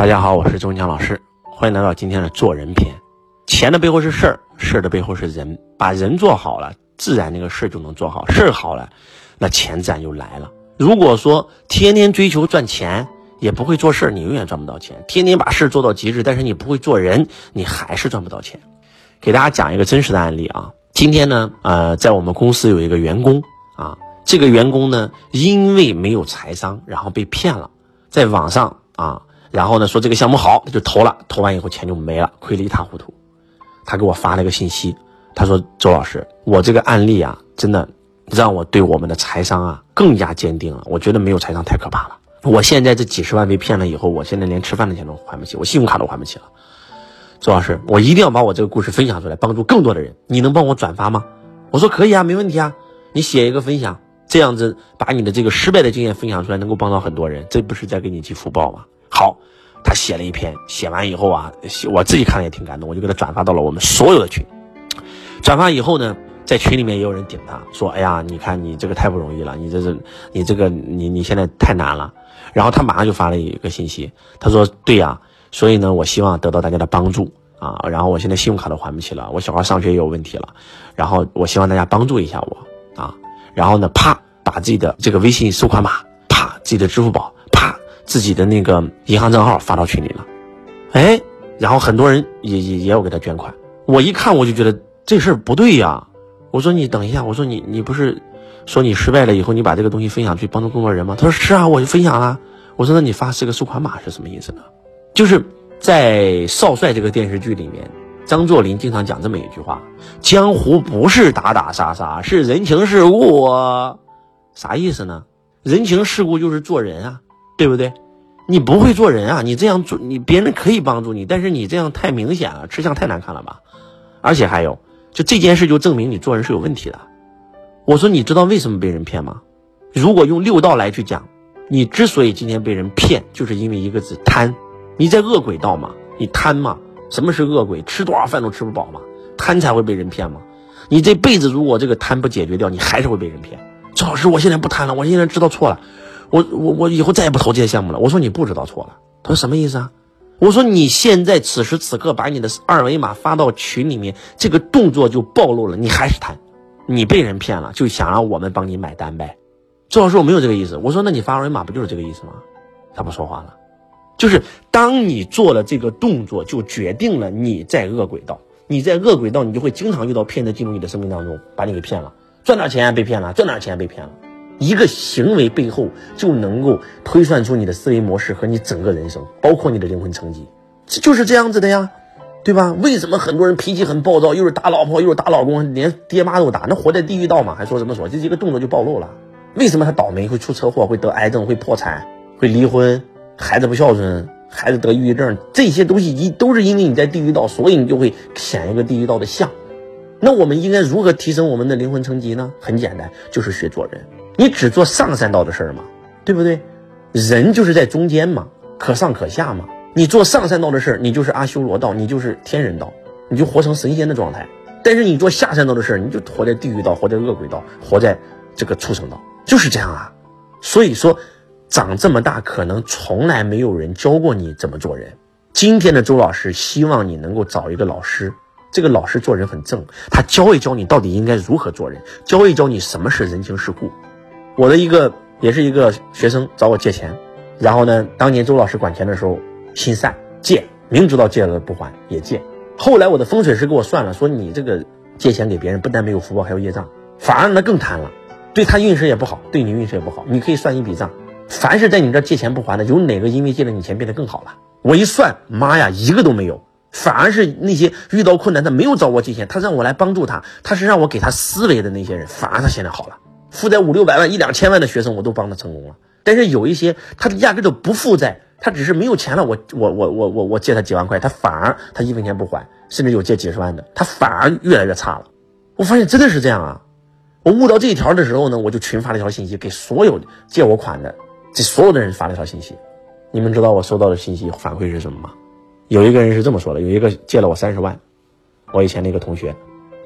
大家好，我是周文强老师，欢迎来到今天的做人篇。钱的背后是事儿，事儿的背后是人，把人做好了，自然那个事儿就能做好，事儿好了，那钱自然就来了。如果说天天追求赚钱，也不会做事儿，你永远赚不到钱。天天把事儿做到极致，但是你不会做人，你还是赚不到钱。给大家讲一个真实的案例啊，今天呢，呃，在我们公司有一个员工啊，这个员工呢，因为没有财商，然后被骗了，在网上啊。然后呢，说这个项目好，他就投了，投完以后钱就没了，亏得一塌糊涂。他给我发了一个信息，他说：“周老师，我这个案例啊，真的让我对我们的财商啊更加坚定了。我觉得没有财商太可怕了。我现在这几十万被骗了以后，我现在连吃饭的钱都还不起，我信用卡都还不起了。周老师，我一定要把我这个故事分享出来，帮助更多的人。你能帮我转发吗？”我说：“可以啊，没问题啊。你写一个分享，这样子把你的这个失败的经验分享出来，能够帮到很多人，这不是在给你积福报吗？”好，他写了一篇，写完以后啊，我自己看了也挺感动，我就给他转发到了我们所有的群。转发以后呢，在群里面也有人顶他，说：“哎呀，你看你这个太不容易了，你这是你这个你你现在太难了。”然后他马上就发了一个信息，他说：“对呀，所以呢，我希望得到大家的帮助啊。然后我现在信用卡都还不起了，我小孩上学也有问题了，然后我希望大家帮助一下我啊。然后呢，啪，把自己的这个微信收款码，啪，自己的支付宝。”自己的那个银行账号发到群里了，哎，然后很多人也也也有给他捐款。我一看我就觉得这事儿不对呀。我说你等一下，我说你你不是说你失败了以后你把这个东西分享去帮助更多人吗？他说是啊，我就分享了。我说那你发这个收款码是什么意思呢？就是在《少帅》这个电视剧里面，张作霖经常讲这么一句话：江湖不是打打杀杀，是人情世故。啥意思呢？人情世故就是做人啊。对不对？你不会做人啊！你这样做，你别人可以帮助你，但是你这样太明显了，吃相太难看了吧？而且还有，就这件事就证明你做人是有问题的。我说，你知道为什么被人骗吗？如果用六道来去讲，你之所以今天被人骗，就是因为一个字贪。你在恶鬼道嘛？你贪嘛？什么是恶鬼？吃多少饭都吃不饱嘛？贪才会被人骗嘛？你这辈子如果这个贪不解决掉，你还是会被人骗。赵老师，我现在不贪了，我现在知道错了。我我我以后再也不投这些项目了。我说你不知道错了。他说什么意思啊？我说你现在此时此刻把你的二维码发到群里面，这个动作就暴露了，你还是贪，你被人骗了，就想让我们帮你买单呗。周老师，我没有这个意思。我说那你发二维码不就是这个意思吗？他不说话了。就是当你做了这个动作，就决定了你在恶轨道。你在恶轨道，你就会经常遇到骗子进入你的生命当中，把你给骗了，赚点钱被骗了，赚点钱被骗了。一个行为背后就能够推算出你的思维模式和你整个人生，包括你的灵魂层级，这就是这样子的呀，对吧？为什么很多人脾气很暴躁，又是打老婆又是打老公，连爹妈都打，那活在地狱道嘛？还说什么说？这一个动作就暴露了。为什么他倒霉会出车祸，会得癌症，会破产，会离婚，孩子不孝顺，孩子得抑郁症，这些东西一都是因为你在地狱道，所以你就会显一个地狱道的相。那我们应该如何提升我们的灵魂层级呢？很简单，就是学做人。你只做上三道的事儿嘛，对不对？人就是在中间嘛，可上可下嘛。你做上三道的事儿，你就是阿修罗道，你就是天人道，你就活成神仙的状态。但是你做下三道的事儿，你就活在地狱道，活在恶鬼道，活在这个畜生道，就是这样啊。所以说，长这么大，可能从来没有人教过你怎么做人。今天的周老师希望你能够找一个老师，这个老师做人很正，他教一教你到底应该如何做人，教一教你什么是人情世故。我的一个也是一个学生找我借钱，然后呢，当年周老师管钱的时候心善借，明知道借了不还也借。后来我的风水师给我算了，说你这个借钱给别人不但没有福报，还有业障，反而呢更贪了，对他运势也不好，对你运势也不好。你可以算一笔账，凡是在你这借钱不还的，有哪个因为借了你钱变得更好了？我一算，妈呀，一个都没有，反而是那些遇到困难他没有找我借钱，他让我来帮助他，他是让我给他思维的那些人，反而他现在好了。负债五六百万、一两千万的学生，我都帮他成功了。但是有一些他压根都不负债，他只是没有钱了。我我我我我我借他几万块，他反而他一分钱不还，甚至有借几十万的，他反而越来越差了。我发现真的是这样啊！我悟到这一条的时候呢，我就群发了一条信息给所有借我款的这所有的人发了一条信息。你们知道我收到的信息反馈是什么吗？有一个人是这么说的：有一个借了我三十万，我以前那个同学，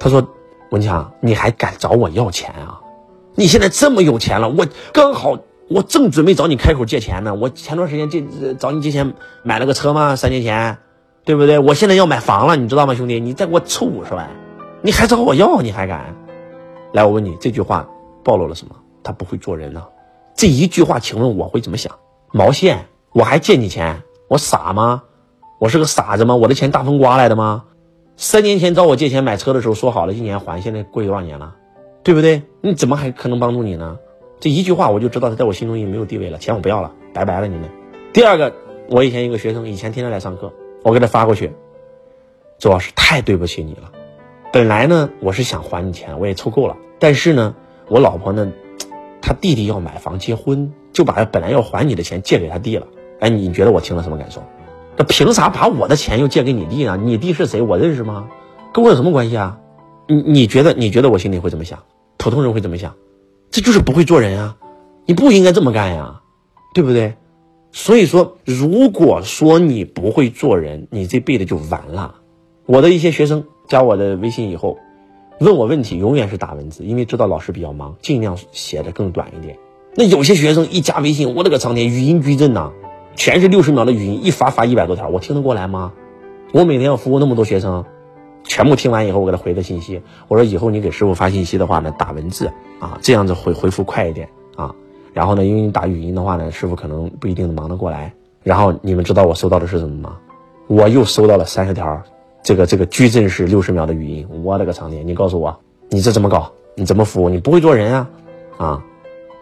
他说文强，你还敢找我要钱啊？你现在这么有钱了，我刚好我正准备找你开口借钱呢。我前段时间借找你借钱买了个车吗？三年前，对不对？我现在要买房了，你知道吗，兄弟？你再给我凑五十万，你还找我要？你还敢？来，我问你，这句话暴露了什么？他不会做人呢。这一句话，请问我会怎么想？毛线？我还借你钱？我傻吗？我是个傻子吗？我的钱大风刮来的吗？三年前找我借钱买车的时候说好了一年还，现在过去多少年了？对不对？你怎么还可能帮助你呢？这一句话我就知道他在我心中已经没有地位了，钱我不要了，拜拜了你们。第二个，我以前一个学生，以前天天来上课，我给他发过去，周老师太对不起你了。本来呢，我是想还你钱，我也凑够了，但是呢，我老婆呢，她弟弟要买房结婚，就把本来要还你的钱借给他弟了。哎，你觉得我听了什么感受？那凭啥把我的钱又借给你弟呢？你弟是谁？我认识吗？跟我有什么关系啊？你你觉得你觉得我心里会怎么想？普通人会怎么想？这就是不会做人啊！你不应该这么干呀，对不对？所以说，如果说你不会做人，你这辈子就完了。我的一些学生加我的微信以后，问我问题永远是打文字，因为知道老师比较忙，尽量写的更短一点。那有些学生一加微信，我勒个苍天，语音矩阵呐！全是六十秒的语音，一发发一百多条，我听得过来吗？我每天要服务那么多学生，全部听完以后，我给他回的信息，我说以后你给师傅发信息的话呢，打文字啊，这样子回回复快一点啊。然后呢，因为你打语音的话呢，师傅可能不一定能忙得过来。然后你们知道我收到的是什么吗？我又收到了三十条，这个这个矩阵式六十秒的语音，我的个苍天！你告诉我，你这怎么搞？你怎么服务？你不会做人啊？啊，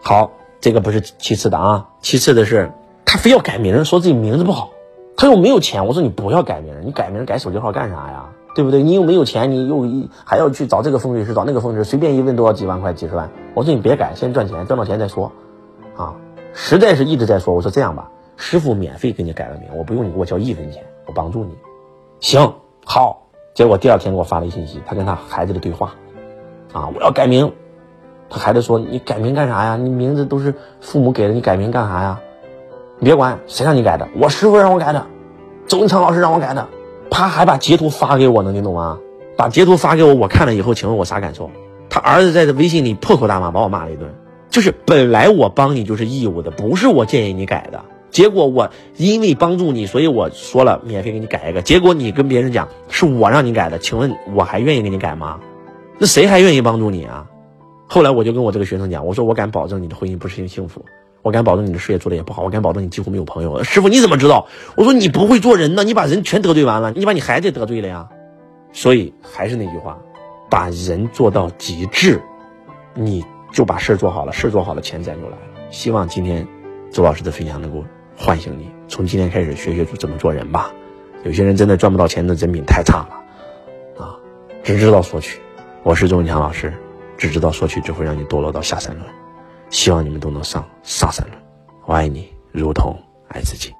好，这个不是其次的啊，其次的是。他非要改名，说自己名字不好，他又没有钱。我说你不要改名，你改名改手机号干啥呀？对不对？你又没有钱，你又一还要去找这个风水师，找那个风水师，随便一问都要几万块、几十万。我说你别改，先赚钱，赚到钱再说。啊，实在是一直在说。我说这样吧，师傅免费给你改个名，我不用你给我交一分钱，我帮助你。行，好。结果第二天给我发了一信息，他跟他孩子的对话。啊，我要改名。他孩子说你改名干啥呀？你名字都是父母给的，你改名干啥呀？你别管谁让你改的，我师傅让我改的，周文强老师让我改的，他还把截图发给我呢，你懂吗？把截图发给我，我看了以后，请问我啥感受？他儿子在这微信里破口大骂，把我骂了一顿。就是本来我帮你就是义务的，不是我建议你改的。结果我因为帮助你，所以我说了免费给你改一个。结果你跟别人讲是我让你改的，请问我还愿意给你改吗？那谁还愿意帮助你啊？后来我就跟我这个学生讲，我说我敢保证你的婚姻不是幸福。我敢保证你的事业做的也不好，我敢保证你几乎没有朋友。师傅你怎么知道？我说你不会做人呢，你把人全得罪完了，你把你孩子也得罪了呀。所以还是那句话，把人做到极致，你就把事儿做好了，事儿做好了，钱自然就来了。希望今天周老师的分享能够唤醒你，从今天开始学学怎么做人吧。有些人真的赚不到钱的人品太差了啊，只知道索取。我是周文强老师，只知道索取只会让你堕落到下三轮。希望你们都能上上三轮。我爱你，如同爱自己。